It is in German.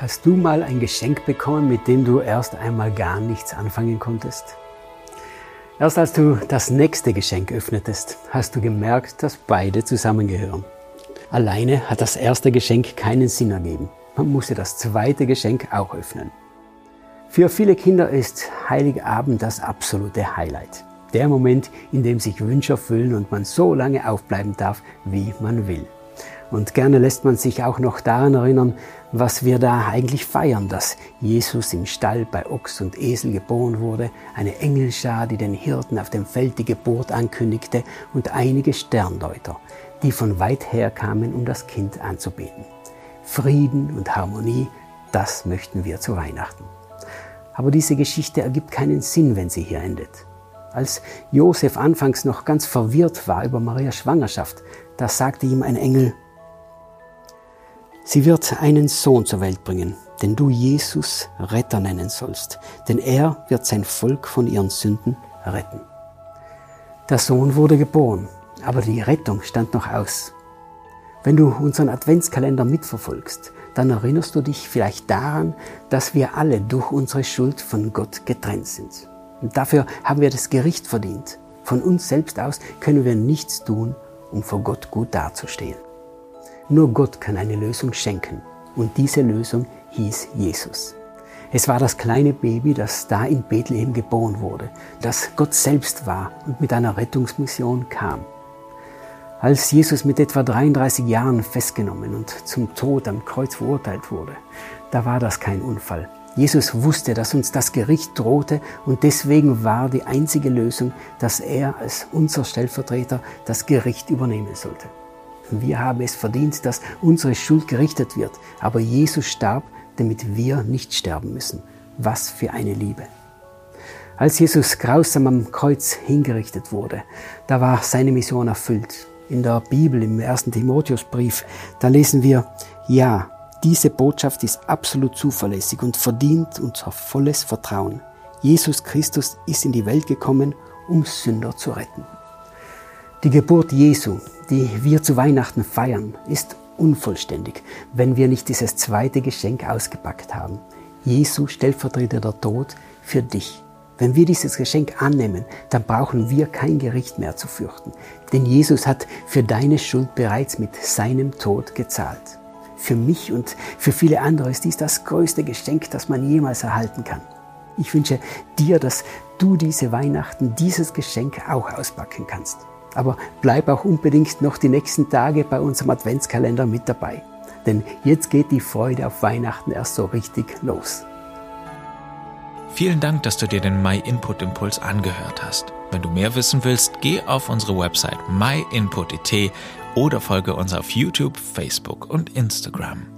Hast du mal ein Geschenk bekommen, mit dem du erst einmal gar nichts anfangen konntest? Erst als du das nächste Geschenk öffnetest, hast du gemerkt, dass beide zusammengehören. Alleine hat das erste Geschenk keinen Sinn ergeben. Man musste das zweite Geschenk auch öffnen. Für viele Kinder ist Heiligabend das absolute Highlight. Der Moment, in dem sich Wünsche erfüllen und man so lange aufbleiben darf, wie man will. Und gerne lässt man sich auch noch daran erinnern, was wir da eigentlich feiern, dass Jesus im Stall bei Ochs und Esel geboren wurde, eine Engelschar, die den Hirten auf dem Feld die Geburt ankündigte und einige Sterndeuter, die von weit her kamen, um das Kind anzubeten. Frieden und Harmonie, das möchten wir zu Weihnachten. Aber diese Geschichte ergibt keinen Sinn, wenn sie hier endet. Als Josef anfangs noch ganz verwirrt war über Marias Schwangerschaft, da sagte ihm ein Engel, Sie wird einen Sohn zur Welt bringen, den du Jesus Retter nennen sollst, denn er wird sein Volk von ihren Sünden retten. Der Sohn wurde geboren, aber die Rettung stand noch aus. Wenn du unseren Adventskalender mitverfolgst, dann erinnerst du dich vielleicht daran, dass wir alle durch unsere Schuld von Gott getrennt sind. Und dafür haben wir das Gericht verdient. Von uns selbst aus können wir nichts tun, um vor Gott gut dazustehen. Nur Gott kann eine Lösung schenken. Und diese Lösung hieß Jesus. Es war das kleine Baby, das da in Bethlehem geboren wurde, das Gott selbst war und mit einer Rettungsmission kam. Als Jesus mit etwa 33 Jahren festgenommen und zum Tod am Kreuz verurteilt wurde, da war das kein Unfall. Jesus wusste, dass uns das Gericht drohte und deswegen war die einzige Lösung, dass er als unser Stellvertreter das Gericht übernehmen sollte. Wir haben es verdient, dass unsere Schuld gerichtet wird. Aber Jesus starb, damit wir nicht sterben müssen. Was für eine Liebe. Als Jesus grausam am Kreuz hingerichtet wurde, da war seine Mission erfüllt. In der Bibel, im ersten Timotheusbrief, da lesen wir, ja, diese Botschaft ist absolut zuverlässig und verdient unser volles Vertrauen. Jesus Christus ist in die Welt gekommen, um Sünder zu retten. Die Geburt Jesu, die wir zu Weihnachten feiern, ist unvollständig, wenn wir nicht dieses zweite Geschenk ausgepackt haben. Jesu stellvertreteter Tod für dich. Wenn wir dieses Geschenk annehmen, dann brauchen wir kein Gericht mehr zu fürchten. Denn Jesus hat für deine Schuld bereits mit seinem Tod gezahlt. Für mich und für viele andere ist dies das größte Geschenk, das man jemals erhalten kann. Ich wünsche dir, dass du diese Weihnachten dieses Geschenk auch auspacken kannst. Aber bleib auch unbedingt noch die nächsten Tage bei unserem Adventskalender mit dabei. Denn jetzt geht die Freude auf Weihnachten erst so richtig los. Vielen Dank, dass du dir den My Input Impuls angehört hast. Wenn du mehr wissen willst, geh auf unsere Website myinput.it oder folge uns auf YouTube, Facebook und Instagram.